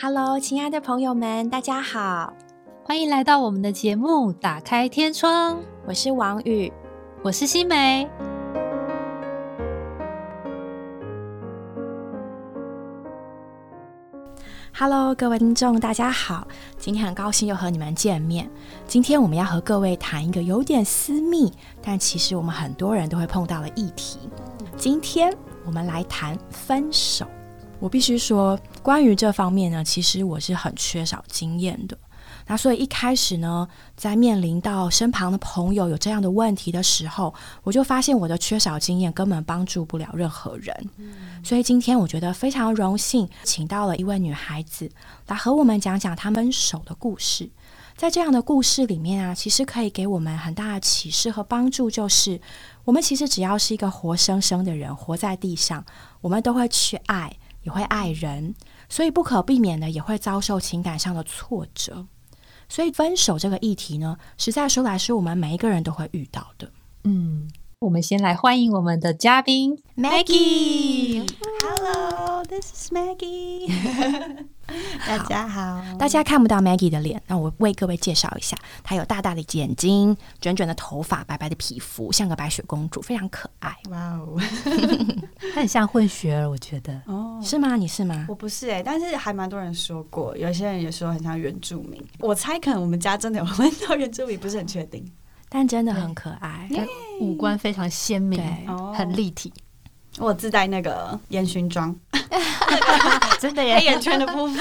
Hello，亲爱的朋友们，大家好，欢迎来到我们的节目《打开天窗》，我是王宇，我是新梅。Hello，各位听众，大家好，今天很高兴又和你们见面。今天我们要和各位谈一个有点私密，但其实我们很多人都会碰到的议题。今天我们来谈分手。我必须说，关于这方面呢，其实我是很缺少经验的。那所以一开始呢，在面临到身旁的朋友有这样的问题的时候，我就发现我的缺少经验根本帮助不了任何人。所以今天我觉得非常荣幸，请到了一位女孩子来和我们讲讲她们手的故事。在这样的故事里面啊，其实可以给我们很大的启示和帮助，就是我们其实只要是一个活生生的人，活在地上，我们都会去爱，也会爱人，所以不可避免的也会遭受情感上的挫折。所以分手这个议题呢，实在说来是我们每一个人都会遇到的。嗯，我们先来欢迎我们的嘉宾 Maggie。Hello，this is Maggie。大家好，大家看不到 Maggie 的脸，那我为各位介绍一下，她有大大的眼睛、卷卷的头发、白白的皮肤，像个白雪公主，非常可爱。哇哦，她很像混血儿，我觉得。哦，是吗？你是吗？我不是哎、但是还蛮多人说过，有些人也说很像原住民。我猜可能我们家真的有问到原住民，不是很确定。但真的很可爱。她五官非常鲜明很立体，我自带那个烟熏妆，真的黑耶。眼圈的部分。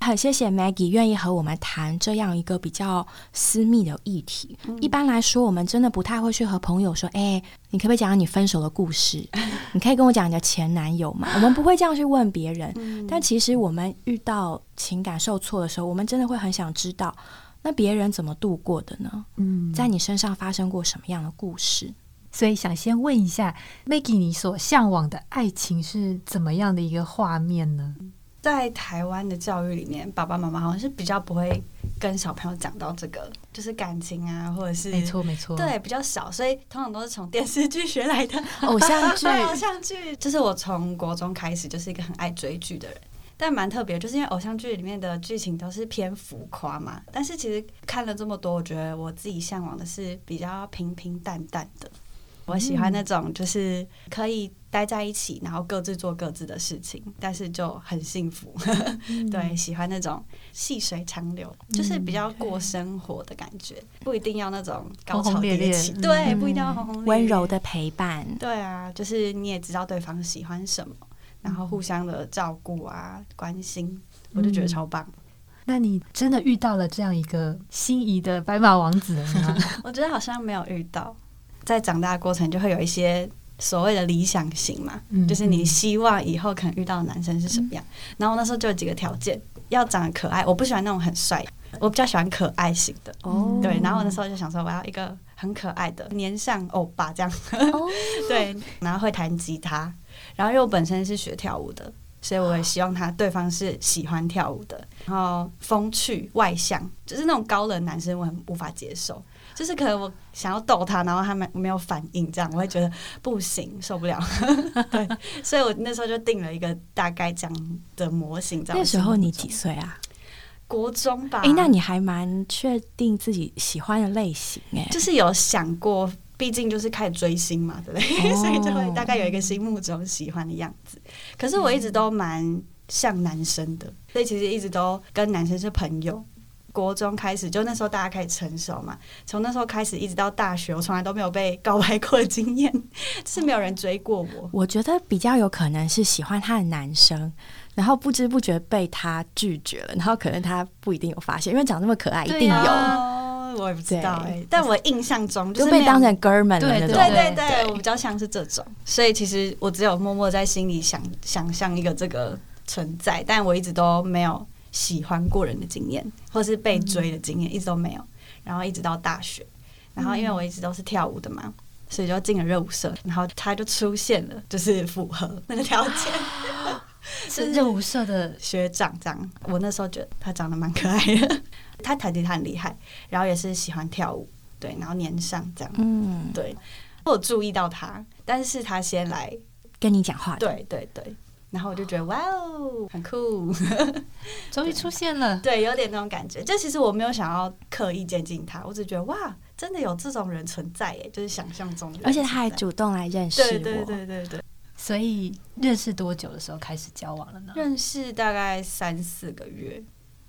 很谢谢 Maggie 愿意和我们谈这样一个比较私密的议题。一般来说，我们真的不太会去和朋友说：“哎、你可不可以讲讲你分手的故事？你可以跟我讲你的前男友吗？” 我们不会这样去问别人。但其实我们遇到情感受挫的时候，我们真的会很想知道，那别人怎么度过的呢？嗯，在你身上发生过什么样的故事？所以想先问一下 Maggie，你所向往的爱情是怎么样的一个画面呢？在台湾的教育里面，爸爸妈妈好像是比较不会跟小朋友讲到这个，就是感情啊，或者是没错，没错。对，比较少，所以通常都是从电视剧学来的。偶像剧 偶像剧，就是我从国中开始就是一个很爱追剧的人，但蛮特别，就是因为偶像剧里面的剧情都是偏浮夸嘛。但是其实看了这么多，我觉得我自己向往的是比较平平淡淡的。我喜欢那种就是可以待在一起，然后各自做各自的事情，但是就很幸福。对，喜欢那种细水长流，就是比较过生活的感觉，不一定要那种高潮迭起，嗯对，不一定要轰轰烈烈，温柔的陪伴。对啊，就是你也知道对方喜欢什么，然后互相的照顾啊、关心，我就觉得超棒。那你真的遇到了这样一个心仪的白马王子了吗？我觉得好像没有遇到，在长大的过程就会有一些所谓的理想型嘛，嗯就是你希望以后可能遇到的男生是什么样。然后我那时候就有几个条件，要长得可爱，我不喜欢那种很帅，我比较喜欢可爱型的。哦对，然后我那时候就想说，我要一个很可爱的年上欧巴这样。哦 对，然后会弹吉他，然后因为我本身是学跳舞的，所以我也希望他对方是喜欢跳舞的，然后风趣外向，就是那种高冷男生我很无法接受。就是可能我想要逗他，然后他没没有反应，这样我会觉得不行，受不了。对，所以我那时候就定了一个大概这样的模型。那时候你几岁啊？国中吧？哎、那你还蛮确定自己喜欢的类型哎、就是有想过，毕竟就是开始追星嘛，对不对？哦 所以就会大概有一个心目中喜欢的样子。可是我一直都蛮像男生的，所以其实一直都跟男生是朋友。国中开始，就那时候大家开始成熟嘛，从那时候开始一直到大学，我从来都没有被告白过的经验，就是没有人追过我。我觉得比较有可能是喜欢他的男生，然后不知不觉被他拒绝了，然后可能他不一定有发现，因为长那么可爱，一定有，哦，我也不知道但我印象中就是被当成哥们了对那种。对对对对，我比较像是这种，所以其实我只有默默在心里想想象一个这个存在，但我一直都没有喜欢过人的经验，或是被追的经验，一直都没有。然后一直到大学，然后因为我一直都是跳舞的嘛，所以就进了热舞社，然后他就出现了，就是符合那个条件。是热舞社的 学长这样，我那时候觉得他长得蛮可爱的，他弹吉他很厉害，然后也是喜欢跳舞，对，然后年上这样，嗯，对，我有注意到他，但是他先来，跟你讲话，对对对，然后我就觉得哇哦，很酷，终于出现了。对，有点那种感觉。就其实我没有想要刻意接近他，我只觉得哇，真的有这种人存在耶，就是想象中的而且他还主动来认识我。对对对对对，所以认识多久的时候开始交往了呢？认识大概三四个月。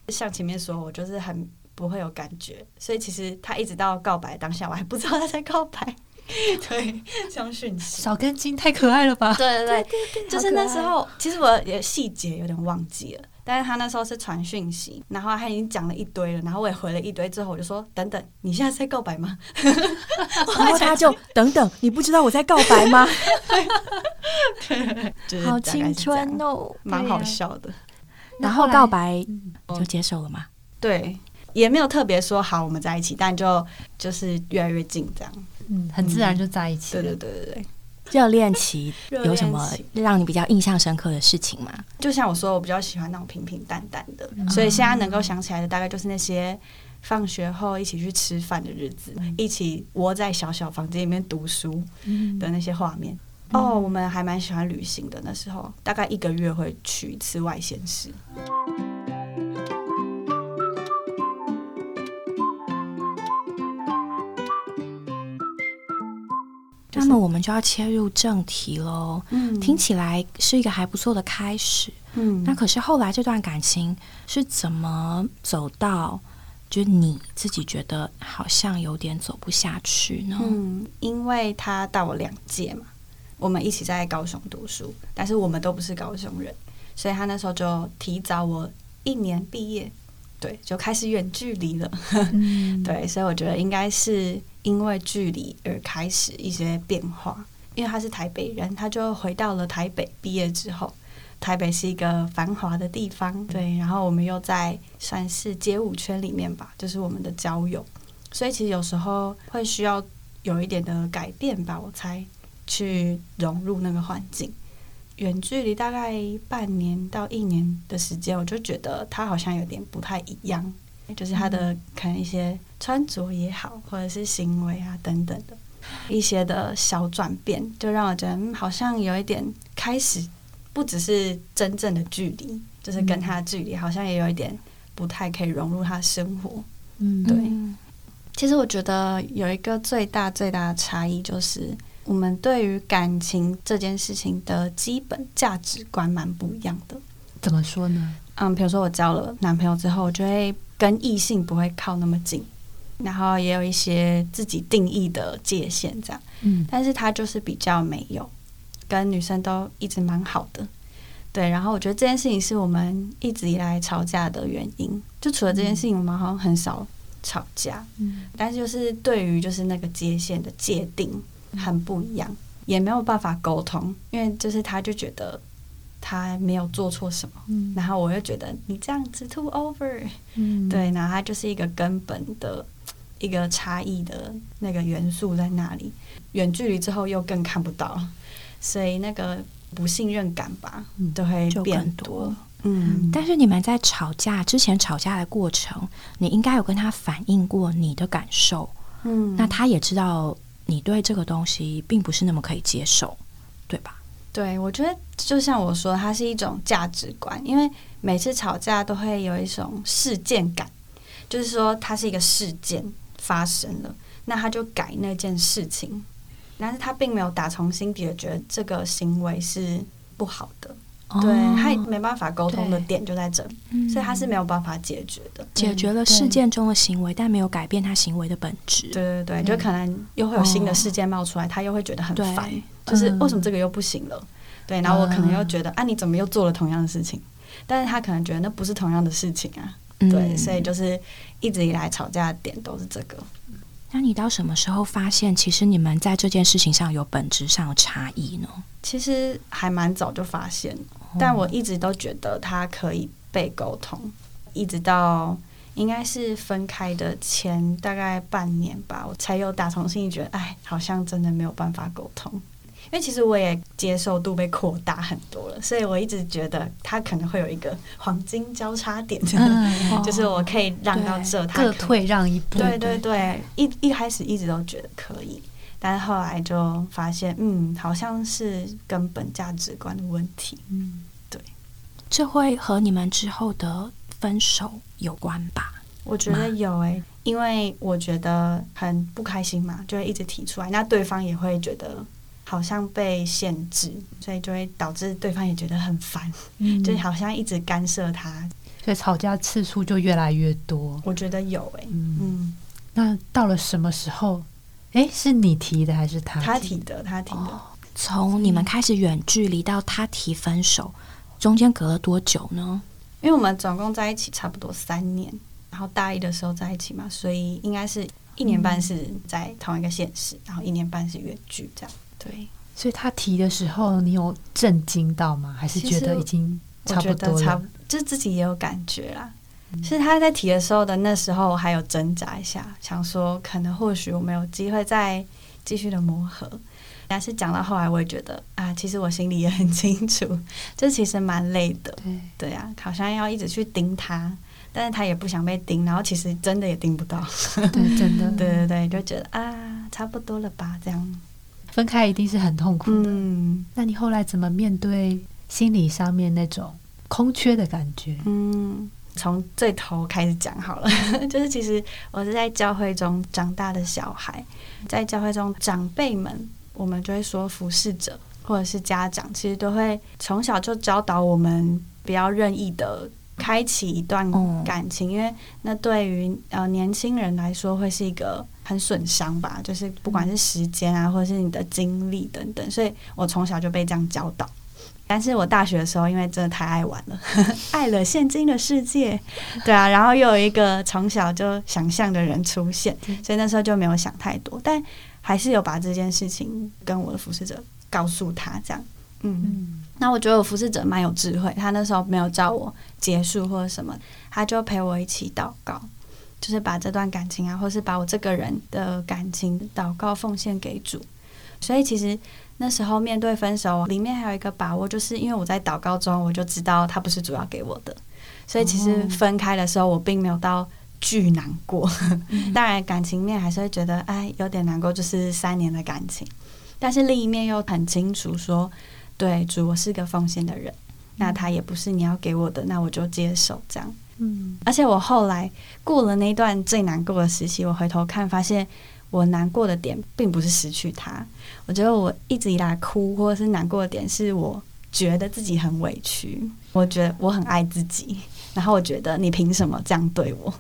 像前面说，我就是很不会有感觉，所以其实他一直到告白当下，我还不知道他在告白。对，相讯息。少根筋太可爱了吧？对对对，就是那时候，其实我也细节有点忘记了，但是他那时候是传讯息，然后他已经讲了一堆了，然后我也回了一堆，之后我就说等等，你现在在告白吗？然后他就等等，你不知道我在告白吗？就是好青春，哦！蛮好笑的。然后告白嗯就接受了吗？对，也没有特别说好我们在一起，但就就是越来越近这样。嗯，很自然就在一起了。对对对对对。热恋期 热有什么让你比较印象深刻的事情吗？就像我说，我比较喜欢那种平平淡淡的，嗯所以现在能够想起来的大概就是那些放学后一起去吃饭的日子，一起窝在小小房间里面读书嗯的那些画面。哦，我们还蛮喜欢旅行的，那时候大概一个月会去一次外县市。那么我们就要切入正题喽。嗯听起来是一个还不错的开始，嗯那可是后来这段感情是怎么走到，就你自己觉得好像有点走不下去呢？嗯，因为他大我两届嘛，我们一起在高雄读书，但是我们都不是高雄人，所以他那时候就提早我一年毕业，对，就开始远距离了。嗯，对，所以我觉得应该是因为距离而开始一些变化。因为他是台北人，他就回到了台北。毕业之后，台北是一个繁华的地方，对。然后我们又在算是街舞圈里面吧，就是我们的交友，所以其实有时候会需要有一点的改变吧，我猜去融入那个环境。远距离大概半年到一年的时间，我就觉得他好像有点不太一样。就是他的可能一些穿着也好，或者是行为啊等等的一些的小转变，就让我觉得、嗯、好像有一点开始不只是真正的距离，就是跟他的距离好像也有一点不太可以融入他的生活。嗯，对嗯其实我觉得有一个最大最大的差异就是。我们对于感情这件事情的基本价值观蛮不一样的。怎么说呢？嗯，比如说我交了男朋友之后，我就会跟异性不会靠那么近，然后也有一些自己定义的界限这样。嗯但是他就是比较没有，跟女生都一直蛮好的。对，然后我觉得这件事情是我们一直以来吵架的原因。就除了这件事情，我们好像很少吵架，嗯但是就是对于就是那个界限的界定很不一样，也没有办法沟通，因为就是他就觉得他没有做错什么，嗯然后我又觉得你这样子 too over，嗯，对，然后它就是一个根本的一个差异的那个元素在那里。远距离之后又更看不到，所以那个不信任感吧，嗯都会就变更多。嗯，但是你们在吵架之前吵架的过程，你应该有跟他反映过你的感受，嗯那他也知道你对这个东西并不是那么可以接受，对吧？对，我觉得就像我说，它是一种价值观，因为每次吵架都会有一种事件感，就是说它是一个事件发生了，那他就改那件事情，但是他并没有打从心底的觉得这个行为是不好的，对，他没办法沟通的点就在这所以他是没有办法解决的。解决了事件中的行为，但没有改变他行为的本质。对对对，嗯就可能又会有新的事件冒出来，他又会觉得很烦，就是嗯为什么这个又不行了？对，然后我可能又觉得啊，你怎么又做了同样的事情？但是他可能觉得那不是同样的事情啊，嗯对，所以就是一直以来吵架的点都是这个。那你到什么时候发现，其实你们在这件事情上有本质上的差异呢？其实还蛮早就发现，哦但我一直都觉得他可以被沟通，一直到应该是分开的前大概半年吧，我才有打从心里觉得，哎，好像真的没有办法沟通。因为其实我也接受度被扩大很多了，所以我一直觉得他可能会有一个黄金交叉点，嗯，就是我可以让到这，他各退让一步。对对对，一一开始一直都觉得可以，但是后来就发现，嗯，好像是根本价值观的问题。嗯，对这会和你们之后的分手有关吧？我觉得有诶、因为我觉得很不开心嘛，就会一直提出来，那对方也会觉得好像被限制，所以就会导致对方也觉得很烦，嗯 就好像一直干涉他。所以吵架次数就越来越多。我觉得有诶、嗯，嗯，那到了什么时候？诶，是你提的还是他？他提的，他提的。哦从你们开始远距离到他提分手，中间隔了多久呢？因为我们总共在一起差不多三年，然后大一的时候在一起嘛，所以应该是一年半是在同一个县市，然后一年半是远距这样。对，所以他提的时候，你有震惊到吗？还是觉得已经差不多了？就自己也有感觉啦。是他在提的时候的那时候，我还有挣扎一下，想说可能或许我们有机会再继续的磨合。但是讲到后来，我也觉得啊，其实我心里也很清楚，这其实蛮累的。对，对啊，好像要一直去盯他，但是他也不想被盯，然后其实真的也盯不到。对，真的，对对对，就觉得啊，差不多了吧，这样。分开一定是很痛苦的。嗯那你后来怎么面对心理上面那种空缺的感觉？嗯，从最头开始讲好了，就是其实我是在教会中长大的小孩，在教会中长辈们，我们就会说服侍者或者是家长，其实都会从小就教导我们不要任意的。开启一段哦感情，因为那对于呃年轻人来说会是一个很损伤吧，就是不管是时间啊，或者是你的精力等等，所以我从小就被这样教导。但是我大学的时候，因为真的太爱玩了，爱了现今的世界，对啊，然后又有一个从小就想象的人出现，所以那时候就没有想太多，但还是有把这件事情跟我的服侍者告诉他，这样，嗯。嗯，那我觉得我服侍者蛮有智慧，他那时候没有叫我结束或者什么，他就陪我一起祷告，就是把这段感情啊，或是把我这个人的感情祷告奉献给主。所以其实那时候面对分手，里面还有一个把握，就是因为我在祷告中，我就知道他不是主要给我的，所以其实分开的时候，我并没有到巨难过。当然感情面还是会觉得，哎，有点难过，就是三年的感情。但是另一面又很清楚说，对主，我是个奉献的人，那他也不是你要给我的，那我就接受这样。嗯，而且我后来过了那段最难过的时期，我回头看，发现我难过的点并不是失去他，我觉得我一直以来哭或者是难过的点，是我觉得自己很委屈，我觉得我很爱自己，然后我觉得你凭什么这样对我？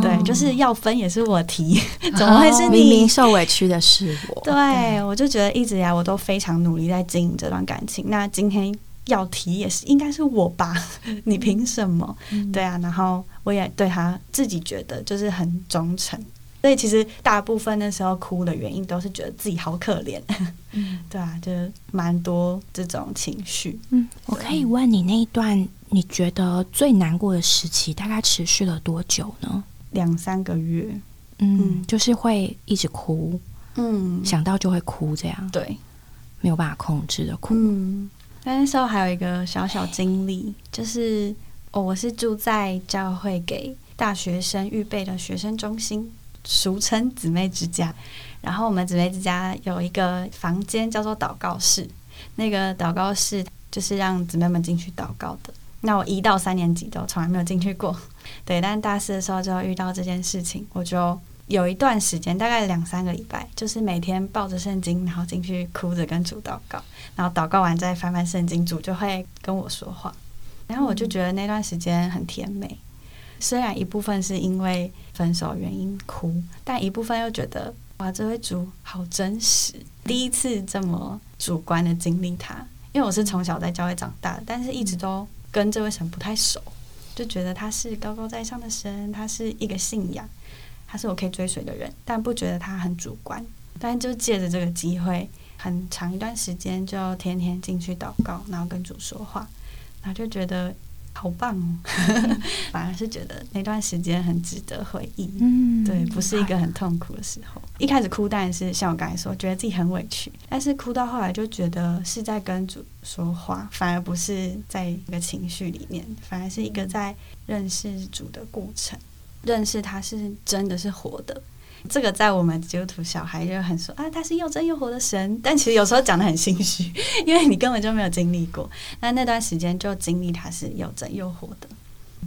对，哦就是要分也是我提，怎么会是你？明明受委屈的是我。对，我就觉得一直以来我都非常努力在经营这段感情。那今天要提也是应该是我吧？你凭什么？对啊，然后我也对他自己觉得就是很忠诚，所以其实大部分那时候哭的原因都是觉得自己好可怜。对啊，就是蛮多这种情绪。嗯，我可以问你那一段你觉得最难过的时期大概持续了多久呢？两三个月，嗯，嗯。就是会一直哭，嗯，想到就会哭，这样。对，没有办法控制的哭。嗯，但那时候还有一个小小经历，就是哦，我是住在教会给大学生预备的学生中心，俗称姊妹之家。然后我们姊妹之家有一个房间叫做祷告室，那个祷告室就是让姊妹们进去祷告的。那我一到三年级都从来没有进去过，对，但大四的时候就遇到这件事情，我就有一段时间，大概两三个礼拜，就是每天抱着圣经，然后进去哭着跟主祷告。然后祷告完再翻翻圣经，主就会跟我说话，然后我就觉得那段时间很甜美。虽然一部分是因为分手原因哭，但一部分又觉得哇，这位主好真实，第一次这么主观的经历他。因为我是从小在教会长大的，但是一直都跟这位神不太熟，就觉得他是高高在上的神，他是一个信仰，他是我可以追随的人，但不觉得他很主观。但就借着这个机会，很长一段时间就天天进去祷告，然后跟主说话，然后就觉得好棒哦，反而是觉得那段时间很值得回忆。嗯，对，不是一个很痛苦的时候。一开始哭当然是像我刚才说，觉得自己很委屈，但是哭到后来就觉得是在跟主说话，反而不是在一个情绪里面，反而是一个在认识主的过程，认识他是真的是活的。这个在我们基督徒小孩就很说啊，他是又真又活的神，但其实有时候讲的很心虚，因为你根本就没有经历过。那那段时间就经历他是又真又活的。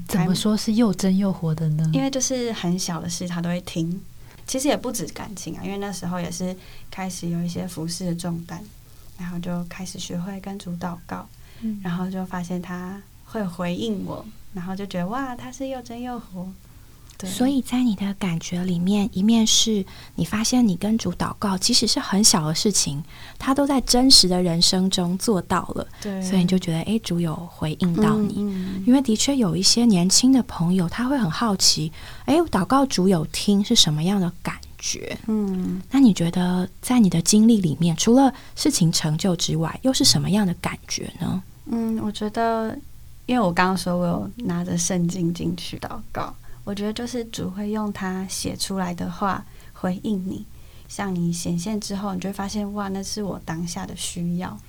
怎么说是又真又活的呢？因为就是很小的事他都会听，其实也不止感情啊，因为那时候也是开始有一些服饰的重担，然后就开始学会跟主祷告，然后就发现他会回应我，然后就觉得哇，他是又真又活。所以在你的感觉里面，一面是你发现你跟主祷告，即使是很小的事情，他都在真实的人生中做到了。对，所以你就觉得，哎，主有回应到你。因为的确有一些年轻的朋友，他会很好奇，哎，祷告主有听是什么样的感觉？嗯，那你觉得在你的经历里面，除了事情成就之外，又是什么样的感觉呢？嗯，我觉得，因为我刚刚说我有拿着圣经进去祷告。我觉得就是主会用他写出来的话回应你，向你显现之后，你就会发现哇，那是我当下的需要，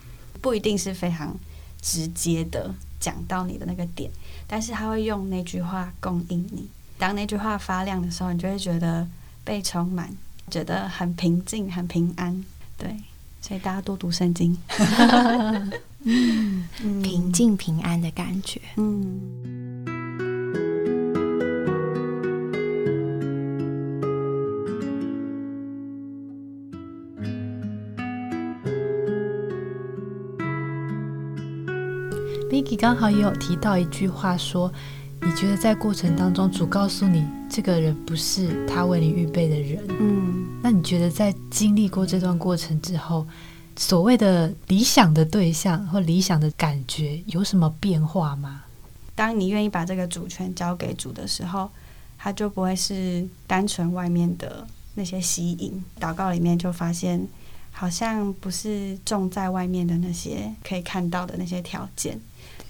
不一定是非常直接的讲到你的那个点，但是他会用那句话供应你。当那句话发亮的时候，你就会觉得被充满，觉得很平静、很平安。对，所以大家多读圣经，嗯，平静平安的感觉，嗯。刚好也有提到一句话，说你觉得在过程当中，主告诉你这个人不是他为你预备的人。嗯，那你觉得在经历过这段过程之后，所谓的理想的对象或理想的感觉有什么变化吗？当你愿意把这个主权交给主的时候，他就不会是单纯外面的那些吸引。祷告里面就发现，好像不是种在外面的那些可以看到的那些条件。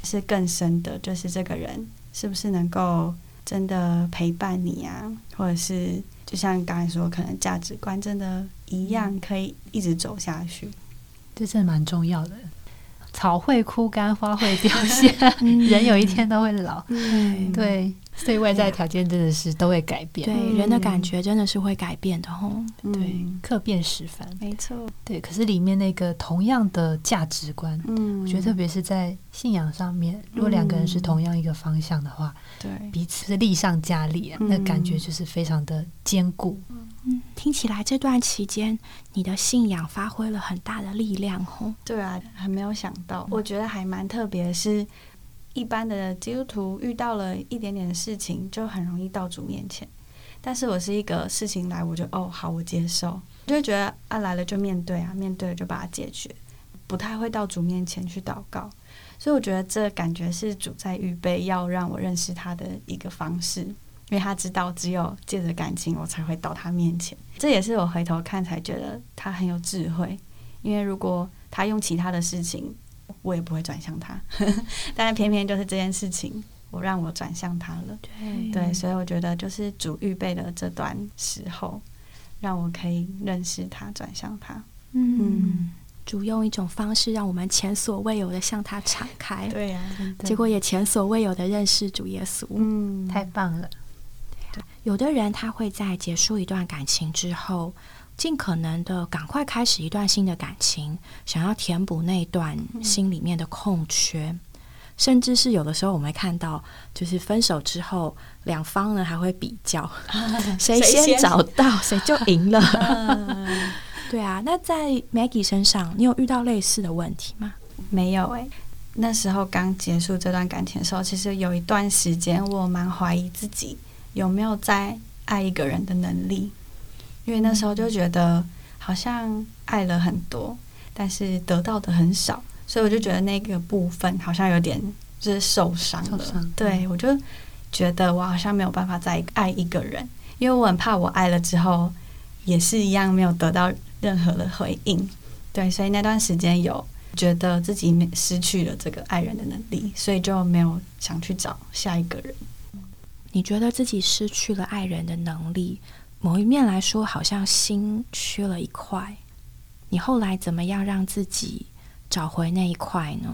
是更深的，就是这个人是不是能够真的陪伴你啊？或者是就像刚才说，可能价值观真的一样，可以一直走下去，这真的蛮重要的。草会枯干，花会凋谢，人有一天都会老。对。所以外在条件真的是都会改变，对人的感觉真的是会改变的吼。对，客变时繁，没错。对，可是里面那个同样的价值观，嗯，我觉得特别是在信仰上面，如果两个人是同样一个方向的话，对，彼此是力上加力啊，那感觉就是非常的坚固。嗯，听起来这段期间你的信仰发挥了很大的力量哦。对啊，还没有想到，我觉得还蛮特别是。一般的基督徒遇到了一点点事情，就很容易到主面前。但是我是一个事情来，我就哦好，我接受，就会觉得啊来了就面对啊，面对了就把它解决，不太会到主面前去祷告。所以我觉得这感觉是主在预备要让我认识他的一个方式，因为他知道只有借着感情，我才会到他面前。这也是我回头看才觉得他很有智慧，因为如果他用其他的事情。我也不会转向他，但是偏偏就是这件事情，我让我转向他了。对对，所以我觉得就是主预备的这段时候，让我可以认识他，转向他。嗯，主用一种方式让我们前所未有的向他敞开。对呀，结果也前所未有的认识主耶稣。嗯，太棒了。有的人他会在结束一段感情之后。尽可能的赶快开始一段新的感情，想要填补那段心里面的空缺，甚至是有的时候我们会看到，就是分手之后，两方呢还会比较 谁先找到谁就赢了。对啊，那在 Maggie 身上，你有遇到类似的问题吗？没有诶，那时候刚结束这段感情的时候，其实有一段时间我蛮怀疑自己有没有在爱一个人的能力。因为那时候就觉得好像爱了很多，但是得到的很少，所以我就觉得那个部分好像有点就是受伤了。对我就觉得我好像没有办法再爱一个人，因为我很怕我爱了之后也是一样没有得到任何的回应。对，所以那段时间有觉得自己失去了这个爱人的能力，所以就没有想去找下一个人。你觉得自己失去了爱人的能力？某一面来说，好像心缺了一块。你后来怎么样让自己找回那一块呢？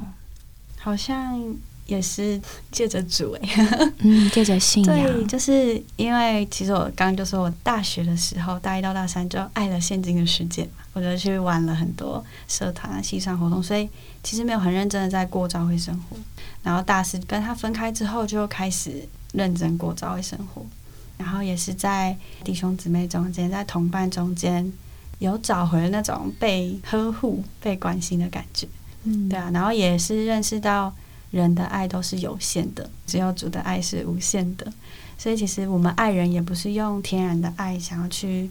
好像也是借着主哎，嗯，借着信仰，对，就是因为其实我刚刚就说我大学的时候，大一到大三就爱了现今的世界嘛，我就去玩了很多社团啊、西上活动，所以其实没有很认真的在过朝会生活。然后大四跟他分开之后，就开始认真过朝会生活，然后也是在弟兄姊妹中间，在同伴中间，有找回那种被呵护、被关心的感觉。嗯，对啊，然后也是认识到。人的爱都是有限的，只有主的爱是无限的。所以，其实我们爱人也不是用天然的爱想要去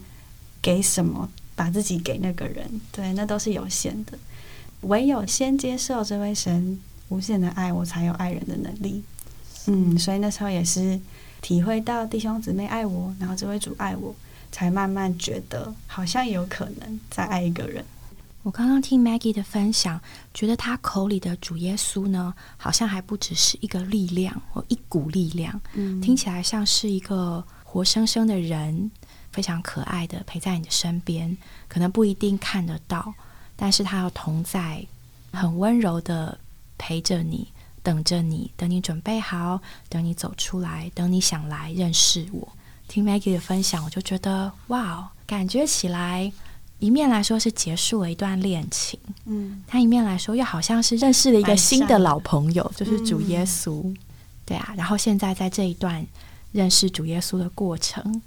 给什么，把自己给那个人，对，那都是有限的。唯有先接受这位神无限的爱，我才有爱人的能力。嗯，所以那时候也是体会到弟兄姊妹爱我，然后这位主爱我，才慢慢觉得好像有可能再爱一个人。我刚刚听 Maggie 的分享，觉得他口里的主耶稣呢，好像还不只是一个力量或一股力量，嗯，听起来像是一个活生生的人，非常可爱的陪在你的身边，可能不一定看得到，但是他要同在，很温柔的陪着你，等着你，等你准备好，等你走出来，等你想来认识我。听 Maggie 的分享，我就觉得哇，感觉起来。一面来说是结束了一段恋情，嗯，他一面来说又好像是认识了一个新的老朋友，就是主耶稣，对啊。然后现在在这一段认识主耶稣的过程，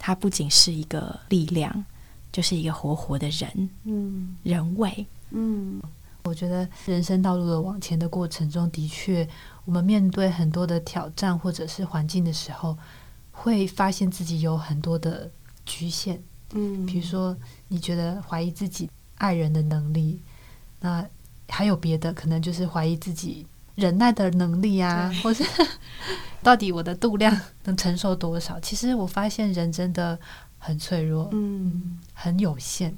他不仅是一个力量，就是一个活活的人，嗯，人味，嗯。我觉得人生道路的往前的过程中，的确，我们面对很多的挑战或者是环境的时候，会发现自己有很多的局限。嗯，比如说你觉得怀疑自己爱人的能力，那还有别的，可能就是怀疑自己忍耐的能力啊，或是到底我的度量能承受多少？其实我发现人真的很脆弱，嗯，很有限。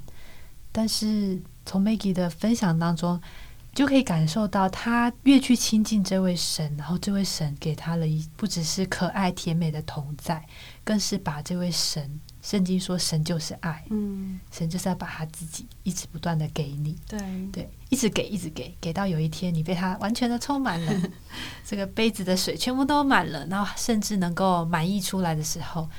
但是从 Maggie 的分享当中，就可以感受到他越去亲近这位神，然后这位神给他了一不只是可爱甜美的同在，更是把这位神。圣经说，神就是爱，嗯，神就是要把他自己一直不断的给你，对对，一直给，一直给，给到有一天你被他完全的充满了，这个杯子的水全部都满了，然后甚至能够满溢出来的时候，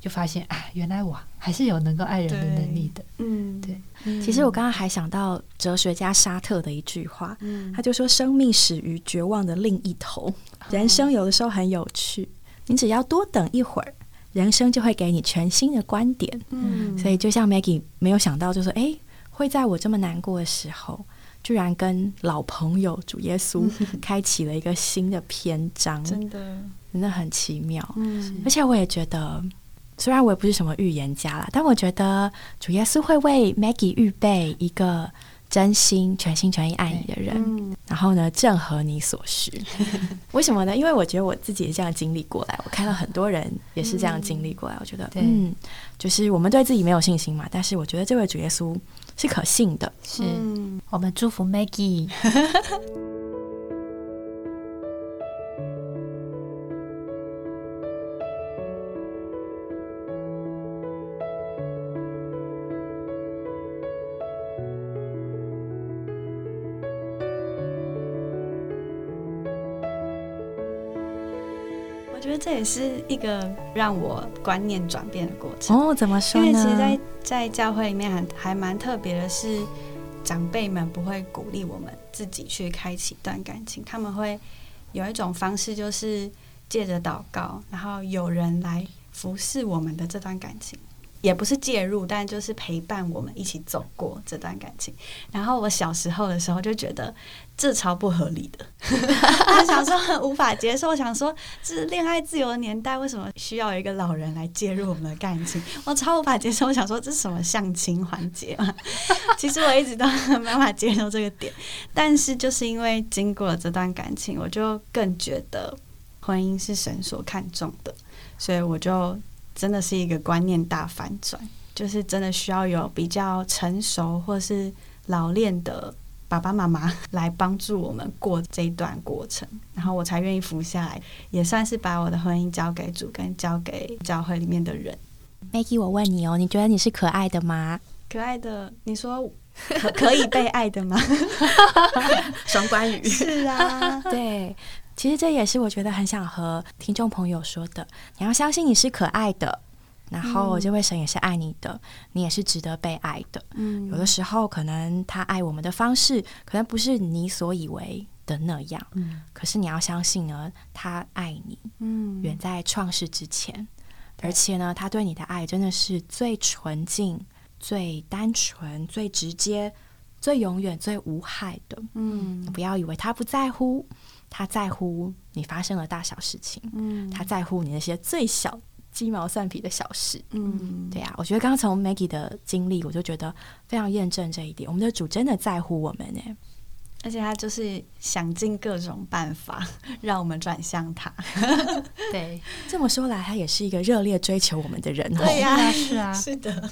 就发现啊，原来我还是有能够爱人的能力的，嗯，对。其实我刚刚还想到哲学家沙特的一句话，他就说：“生命始于绝望的另一头，人生有的时候很有趣，你只要多等一会儿。”人生就会给你全新的观点，嗯，所以就像 Maggie 没有想到，就是哎，会在我这么难过的时候，居然跟老朋友主耶稣 开启了一个新的篇章，真的。真的很奇妙。嗯，而且我也觉得，虽然我也不是什么预言家啦，但我觉得主耶稣会为 Maggie 预备一个。真心全心全意爱你的人，然后呢，正合你所需。为什么呢？因为我觉得我自己也这样经历过来，我看到很多人也是这样经历过来。我觉得，嗯，就是我们对自己没有信心嘛，但是我觉得这位主耶稣是可信的。是我们祝福 Maggie。也是一个让我观念转变的过程哦。怎么说呢？因为其实，在在教会里面，还还蛮特别的是，长辈们不会鼓励我们自己去开启一段感情，他们会有一种方式，就是借着祷告，然后有人来服侍我们的这段感情。也不是介入，但就是陪伴我们一起走过这段感情。然后我小时候的时候就觉得这超不合理的，我想说很无法接受。想说这是恋爱自由的年代，为什么需要一个老人来介入我们的感情？我超无法接受。我想说这是什么相亲环节嘛？其实我一直都没办法接受这个点。但是就是因为经过了这段感情，我就更觉得婚姻是神所看重的，所以我就。真的是一个观念大反转，就是真的需要有比较成熟或是老练的爸爸妈妈来帮助我们过这一段过程，然后我才愿意服下来，也算是把我的婚姻交给主，跟交给教会里面的人。Maggie，我问你哦，你觉得你是可爱的吗？可爱的，你说 可可以被爱的吗？双关语 是啊，对。其实这也是我觉得很想和听众朋友说的，你要相信你是可爱的。然后这位神也是爱你的，你也是值得被爱的。嗯，有的时候可能他爱我们的方式，可能不是你所以为的那样。嗯，可是你要相信呢，他爱你。嗯，远在创世之前，而且呢，他对你的爱真的是最纯净、最单纯、最直接、最永远、最无害的。嗯，不要以为他不在乎，他在乎你发生了大小事情。嗯，他在乎你那些最小。鸡毛蒜皮的小事，嗯，对呀，我觉得刚刚从 Maggie 的经历，我就觉得非常验证这一点。我们的主真的在乎我们呢，而且他就是想尽各种办法 让我们转向他。对，这么说来，他也是一个热烈追求我们的人。对呀，是啊，是的。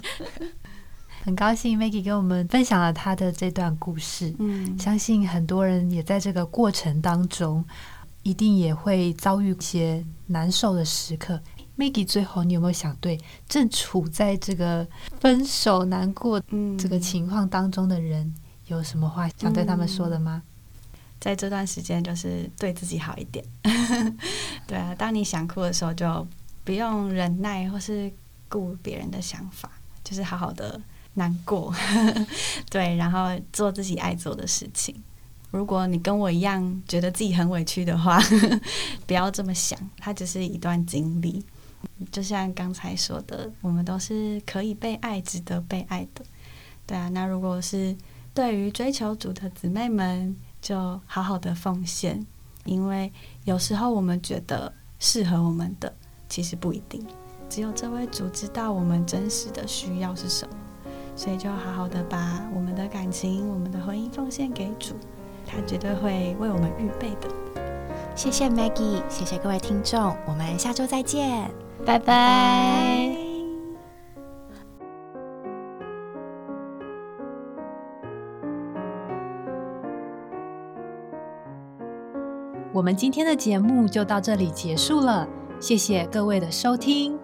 很高兴 Maggie 跟我们分享了他的这段故事。嗯，相信很多人也在这个过程当中，一定也会遭遇一些难受的时刻。Maggie，最后你有没有想对正处在这个分手难过这个情况当中的人有什么话想对他们说的吗？在这段时间，就是对自己好一点。对啊，当你想哭的时候，就不用忍耐或是顾别人的想法，就是好好的难过。对，然后做自己爱做的事情。如果你跟我一样觉得自己很委屈的话，不要这么想，它只是一段经历。就像刚才说的，我们都是可以被爱、值得被爱的，对啊。那如果是对于追求主的姊妹们，就好好的奉献，因为有时候我们觉得适合我们的，其实不一定。只有这位主知道我们真实的需要是什么，所以就好好的把我们的感情、我们的婚姻奉献给主，他绝对会为我们预备的。谢谢 Maggie，谢谢各位听众，我们下周再见。拜拜。我们今天的节目就到这里结束了，谢谢各位的收听。